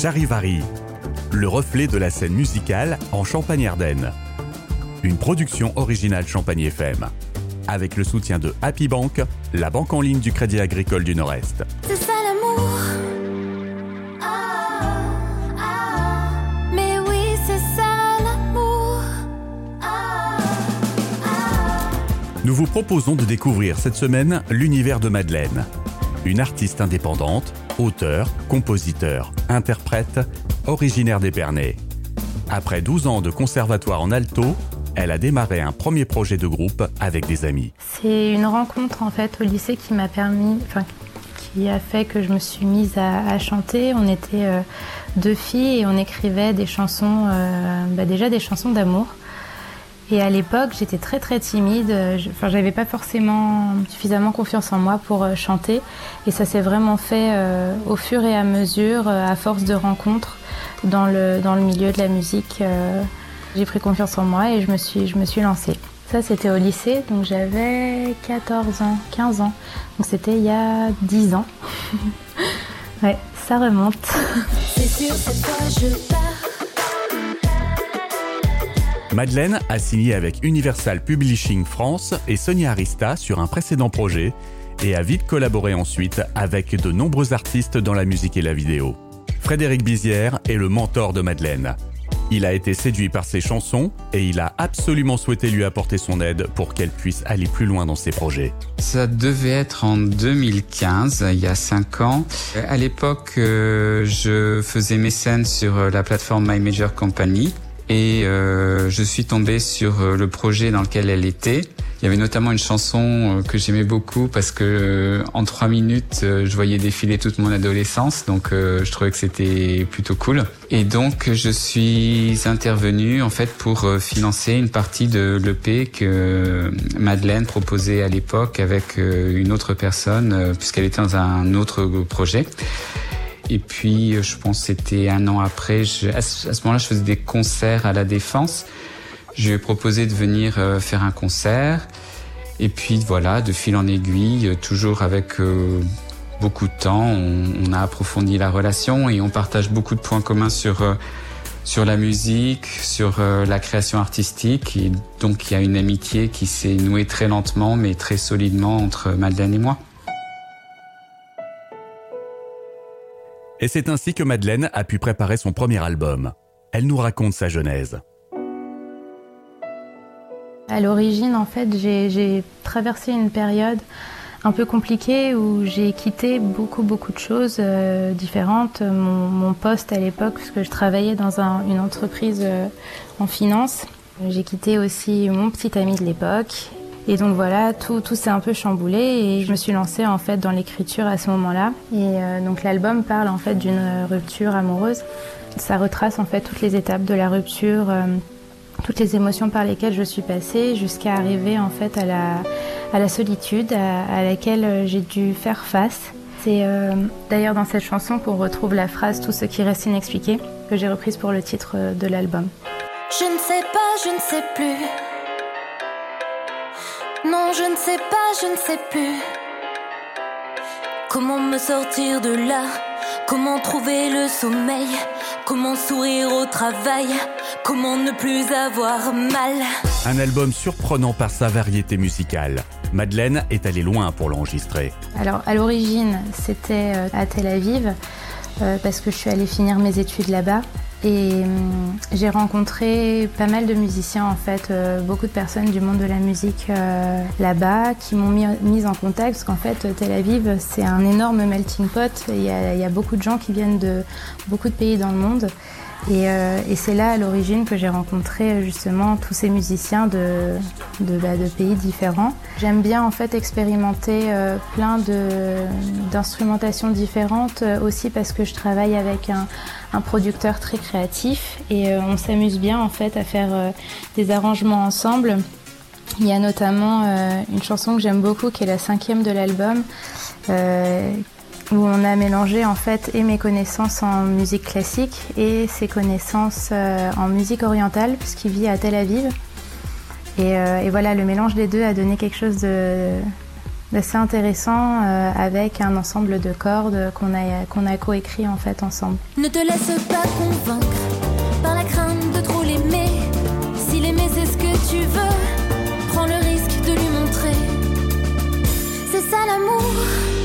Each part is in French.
Charivari, le reflet de la scène musicale en Champagne-Ardenne. Une production originale Champagne FM. Avec le soutien de Happy Bank, la banque en ligne du Crédit Agricole du Nord-Est. C'est ça l'amour. Ah, ah, mais oui, c'est ça l'amour. Ah, Nous vous proposons de découvrir cette semaine l'univers de Madeleine. Une artiste indépendante, auteur, compositeur, interprète, originaire d'Épernay. Après 12 ans de conservatoire en alto, elle a démarré un premier projet de groupe avec des amis. C'est une rencontre en fait au lycée qui m'a permis, enfin qui a fait que je me suis mise à, chanter. On était euh, deux filles et on écrivait des chansons, euh, bah déjà des chansons d'amour. Et à l'époque, j'étais très très timide. Enfin, j'avais pas forcément suffisamment confiance en moi pour euh, chanter. Et ça s'est vraiment fait euh, au fur et à mesure, euh, à force de rencontres dans le dans le milieu de la musique. j'ai pris confiance en moi et je me suis, je me suis lancée. Ça, c'était au lycée, donc j'avais 14 ans, 15 ans. Donc c'était il y a 10 ans. ouais, ça remonte. c'est sûr, cette fois je pars. Madeleine a signé avec Universal Publishing France et Sonia Arista sur un précédent projet et a vite collaboré ensuite avec de nombreux artistes dans la musique et la vidéo. Frédéric Bizière est le mentor de Madeleine. Il a été séduit par ses chansons et il a absolument souhaité lui apporter son aide pour qu'elle puisse aller plus loin dans ses projets. Ça devait être en 2015, il y a cinq ans. À l'époque, euh, je faisais mes scènes sur euh, la plateforme My Major Company et euh, je suis tombé sur euh, le projet dans lequel elle était. Il y avait notamment une chanson euh, que j'aimais beaucoup parce que euh, en trois minutes, je voyais défiler toute mon adolescence, donc je trouvais que c'était plutôt cool. Et donc, je suis intervenu en fait pour financer une partie de l'EP que Madeleine proposait à l'époque avec une autre personne, puisqu'elle était dans un autre projet. Et puis, euh, je pense c'était un an après, à ce, moment-là, je faisais des concerts à la Défense. Je lui ai proposé de venir euh, faire un concert. Et puis voilà, de fil en aiguille, euh, toujours avec beaucoup de temps, on, a approfondi la relation et on partage beaucoup de points communs sur sur la musique, sur la création artistique. Et donc il y a une amitié qui s'est nouée très lentement mais très solidement entre Madeleine et moi. Et c'est ainsi que Madeleine a pu préparer son premier album. Elle nous raconte sa genèse. À l'origine, en fait, j'ai traversé une période un peu compliquée où j'ai quitté beaucoup, beaucoup de choses euh, différentes. Mon, poste à l'époque, puisque je travaillais dans un- une entreprise euh, en finance. J'ai quitté aussi mon petit ami de l'époque. Et donc voilà, tout, tout s'est un peu chamboulé et je me suis lancée en fait dans l'écriture à ce moment-là. Et euh, donc l'album parle en fait d'une rupture amoureuse. Ça retrace en fait toutes les étapes de la rupture, euh, toutes les émotions par lesquelles je suis passée jusqu'à arriver en fait à la, à la solitude à, laquelle euh, j'ai dû faire face. C'est euh, d'ailleurs dans cette chanson qu'on retrouve la phrase Tout ce qui reste inexpliqué que j'ai reprise pour le titre euh, de l'album. Je ne sais pas, je ne sais plus. Non, je ne sais pas, je ne sais plus. Comment me sortir de là? Comment trouver le sommeil? Comment sourire au travail? Comment ne plus avoir mal? Un album surprenant par sa variété musicale. Madeleine est allée loin pour l'enregistrer. Alors à l'origine c'était euh, à Tel Aviv euh, parce que je suis allée finir mes études là-bas et hum, j'ai rencontré pas mal de musiciens en fait, euh, beaucoup de personnes du monde de la musique euh, là-bas qui m'ont mis, mise en contact parce qu'en fait Tel Aviv c'est un énorme melting pot, il y, a, il y a beaucoup de gens qui viennent de beaucoup de pays dans le monde et, euh, et c'est là à l'origine que j'ai rencontré justement tous ces musiciens bah, de pays différents. J'aime bien en fait expérimenter euh, plein d'instrumentations différentes euh, aussi parce que je travaille avec un, producteur très créatif et euh, on s'amuse bien en fait à faire euh, des arrangements ensemble. Il y a notamment euh, une chanson que j'aime beaucoup qui est la cinquième de l'album euh, où on a mélangé en fait et mes connaissances en musique classique et ses connaissances euh, en musique orientale puisqu'il vit à Tel Aviv. Et, euh, et voilà, le mélange des deux a donné quelque chose de, assez intéressant euh, avec un ensemble de cordes qu'on a, qu'on a coécrit en fait ensemble. Ne te laisse pas convaincre par la crainte de trop l'aimer. Si l'aimer c'est ce que tu veux, prends le risque de lui montrer. C'est ça l'amour.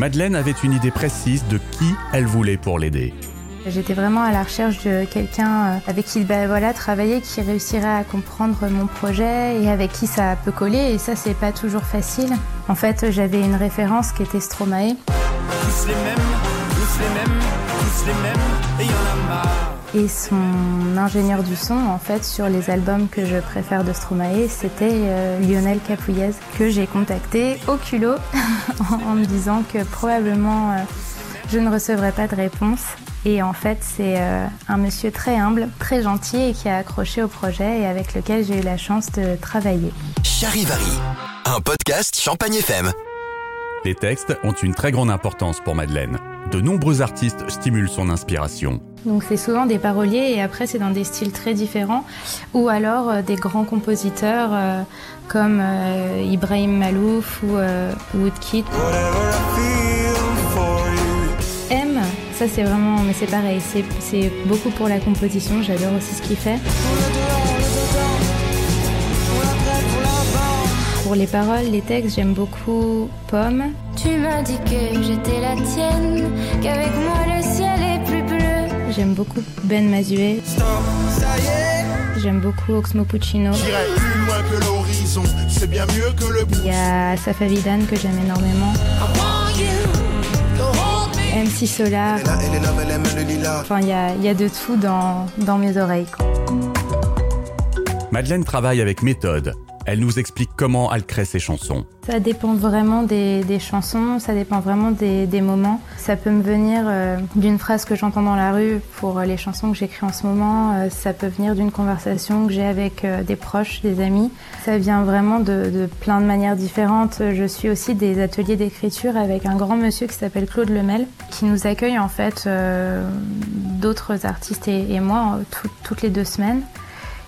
Madeleine avait une idée précise de qui elle voulait pour l'aider. J'étais vraiment à la recherche de quelqu'un euh, avec qui bah, voilà, travailler, qui réussirait à comprendre mon projet et avec qui ça peut coller. Et ça, c'est pas toujours facile. En fait, j'avais une référence qui était Stromae. Tous les mêmes, tous les mêmes, tous les mêmes, et y en a marre. Et son ingénieur du son, en fait, sur les albums que je préfère de Stromae, c'était euh, Lionel Capouillez, que j'ai contacté au culot en me disant que probablement euh, je ne recevrais pas de réponse. Et en fait, c'est euh, un monsieur très humble, très gentil et qui a accroché au projet et avec lequel j'ai eu la chance de travailler. Charivari, un podcast Champagne FM. Les textes ont une très grande importance pour Madeleine. De nombreux artistes stimulent son inspiration. Donc c'est souvent des paroliers et après c'est dans des styles très différents ou alors euh, des grands compositeurs euh, comme euh, Ibrahim Malouf ou euh, Woodkid. Whatever I feel for you. M, ça c'est vraiment, mais c'est pareil, c'est- c'est beaucoup pour la composition, j'adore aussi ce qu'il fait. Pour les paroles, les textes, j'aime beaucoup Pomme. Tu m'as dit que j'étais la tienne, qu'avec moi le J'aime beaucoup Ben Mazué. J'aime beaucoup Oxmo Puccino. J'irai plus loin que l'horizon, c'est bien mieux que le Il y a Safa Vidan que j'aime énormément. MC Solar. Enfin, il y a, il y a de tout dans, dans mes oreilles. quoi. Madeleine travaille avec méthode. Elle nous explique comment elle crée ses chansons. Ça dépend vraiment des, chansons, ça dépend vraiment des, moments. Ça peut me venir euh, d'une phrase que j'entends dans la rue pour euh, les chansons que j'écris en ce moment. Euh, ça peut venir d'une conversation que j'ai avec des proches, des amis. Ça vient vraiment de, plein de manières différentes. Je suis aussi des ateliers d'écriture avec un grand monsieur qui s'appelle Claude Lemel, qui nous accueille en fait d'autres artistes et, moi tout- toutes les deux semaines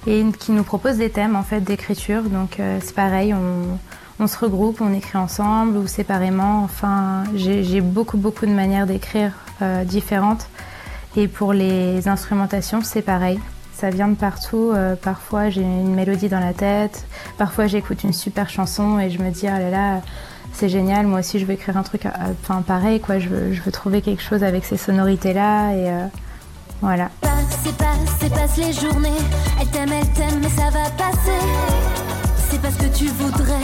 et qui nous propose des thèmes en fait d'écriture. Donc euh, c'est pareil, on, on se regroupe, on écrit ensemble ou séparément. Enfin, j'ai beaucoup beaucoup de manières d'écrire euh, différentes. Et pour les instrumentations, c'est pareil. Ça vient de partout. Euh, parfois, j'ai une mélodie dans la tête. Parfois, j'écoute une super chanson et je me dis, ah là là, c'est génial. Moi aussi, je veux écrire un truc, euh, enfin pareil, quoi. Je veux, je veux trouver quelque chose avec ces sonorités-là et euh, voilà. Passe et passe et passe les journées. Elle t'aime, elle t'aime, mais ça va passer. C'est parce que tu voudrais,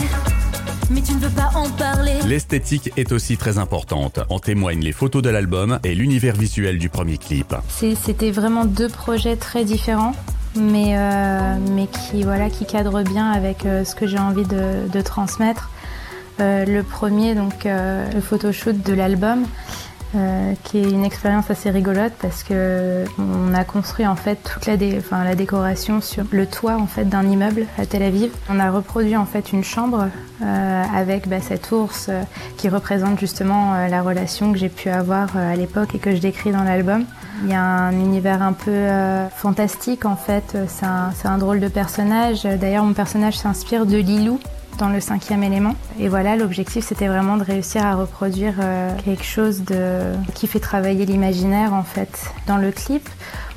mais tu ne veux pas en parler. L'esthétique est aussi très importante. En témoignent les photos de l'album et l'univers visuel du premier clip. C'est- C'était vraiment deux projets très différents, mais, euh, mais qui, voilà, qui cadrent bien avec euh, ce que j'ai envie de, de transmettre. Euh, le premier, donc euh, le photoshoot de l'album, euh, qui est une expérience assez rigolote parce que on a construit en fait toute la, décoration sur le toit en fait d'un immeuble à Tel Aviv. On a reproduit en fait une chambre euh, avec bah, cet ours euh, qui représente justement la relation que j'ai pu avoir à l'époque et que je décris dans l'album. Il y a un univers un peu fantastique en fait. C'est un drôle de personnage. D'ailleurs, mon personnage s'inspire de Lilou dans le cinquième élément. Et voilà, l'objectif c'était vraiment de réussir à reproduire euh, quelque chose qui fait travailler l'imaginaire en fait. Dans le clip,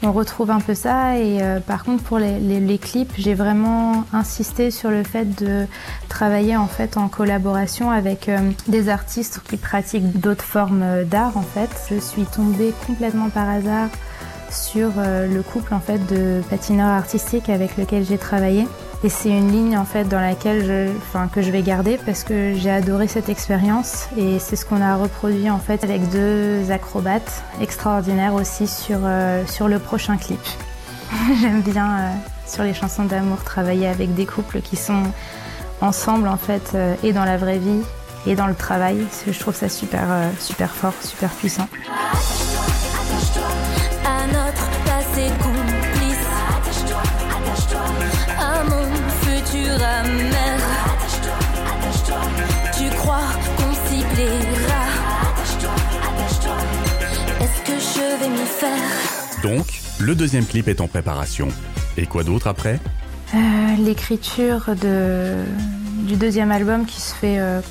on retrouve un peu ça. Et euh, par contre, pour les, clips, j'ai vraiment insisté sur le fait de travailler en fait en collaboration avec euh, des artistes qui pratiquent d'autres formes d'art en fait. Je suis tombée complètement par hasard sur le couple en fait de patineurs artistiques avec lequel j'ai travaillé. Et c'est une ligne en fait dans laquelle je, enfin, que je vais garder parce que j'ai adoré cette expérience et c'est ce qu'on a reproduit en fait avec deux acrobates extraordinaires aussi sur, euh, sur le prochain clip. J'aime bien euh, sur les chansons d'amour travailler avec des couples qui sont ensemble en fait euh, et dans la vraie vie et dans le travail. Je trouve ça super, super fort, super puissant. à notre passé futur amer. Attache-toi, attache-toi, tu crois qu'on s'y plaira? Attache-toi, attache-toi, est-ce que je vais m'y faire? Donc, le deuxième clip est en préparation. Et quoi d'autre après? Euh, L'écriture de, du deuxième album qui se fait euh,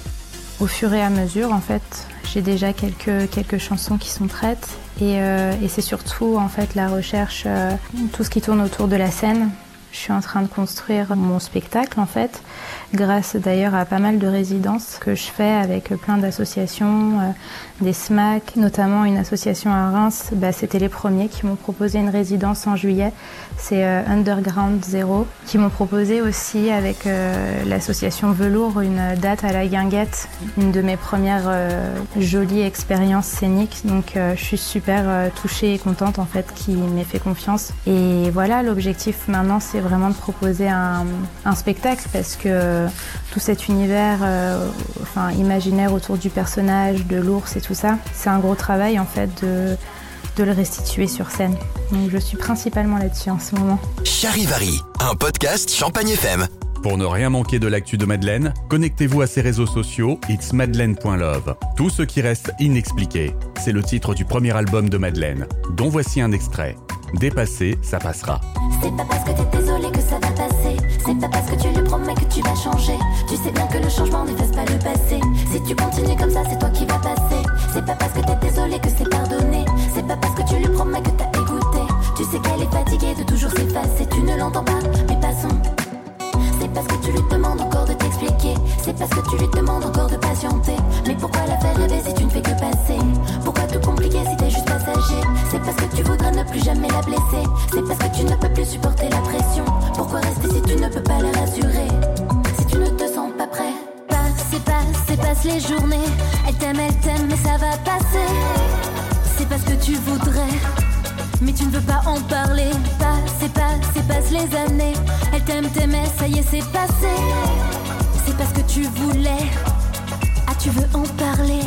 au fur et à mesure en fait. J'ai déjà quelques, quelques chansons qui sont prêtes et, euh, et c'est surtout en fait la recherche, euh, tout ce qui tourne autour de la scène. Je suis en train de construire mon spectacle en fait, grâce d'ailleurs à pas mal de résidences que je fais avec plein d'associations, euh, des SMAC, notamment une association à Reims. Bah, C'était les premiers qui m'ont proposé une résidence en juillet. C'est euh, Underground Zero qui m'ont proposé aussi avec euh, l'association Velours une date à la Guinguette, une de mes premières jolies expériences scéniques. Donc je suis super touchée et contente en fait qui m'ait fait confiance. Et voilà, l'objectif maintenant c'est vraiment de proposer un, un spectacle parce que tout cet univers euh, enfin, imaginaire autour du personnage, de l'ours et tout ça, c'est un gros travail en fait de, de le restituer sur scène. Donc je suis principalement là-dessus en ce moment. Charivari, un podcast Champagne FM. Pour ne rien manquer de l'actu de Madeleine, connectez-vous à ses réseaux sociaux it's madeleine.love. Tout ce qui reste inexpliqué, c'est le titre du premier album de Madeleine, dont voici un extrait. Dépassé, ça passera. C'est pas parce que t'es désolé que ça va passer. C'est pas parce que tu lui promets que tu vas changer. Tu sais bien que le changement n'efface pas le passé. Si tu continues comme ça, c'est toi qui vas passer. C'est pas parce que t'es désolé que c'est pardonné. C'est pas parce que tu lui promets que t'as écouté. Tu sais qu'elle est fatiguée de toujours s'effacer. Tu ne l'entends pas, mais passons. C'est parce que tu lui demandes encore C'est parce que tu lui demandes encore de patienter. Mais pourquoi la faire rêver si tu ne fais que passer? Pourquoi tout compliquer si t'es juste passager? C'est parce que tu voudrais ne plus jamais la blesser. C'est parce que tu ne peux plus supporter la pression. Pourquoi rester si tu ne peux pas la rassurer? Si tu ne te sens pas prêt Passe passe passe les journées. Elle t'aime, elle t'aime, mais ça va passer. C'est parce que tu voudrais. Mais tu ne veux pas en parler. Passe et passe et passe les années. Elle t'aime, t'aimait, ça y est, c'est passé. Parce que tu voulais. Ah, tu veux en parler.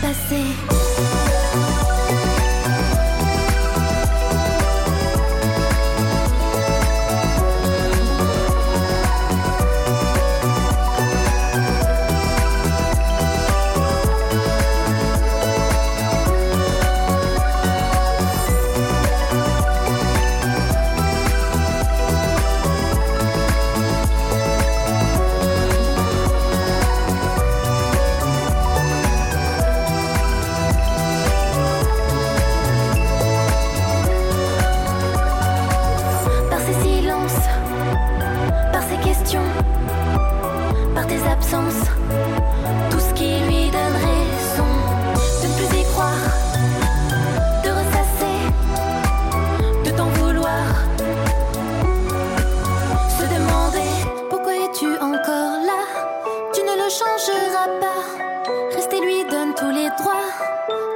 Tu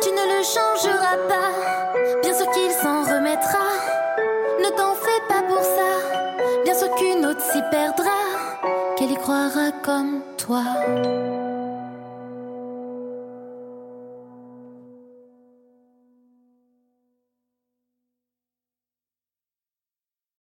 tu ne le changeras pas, bien sûr qu'il s'en remettra. Ne t'en fais pas pour ça. Bien sûr qu'une autre s'y perdra. Qu'elle y croira comme toi.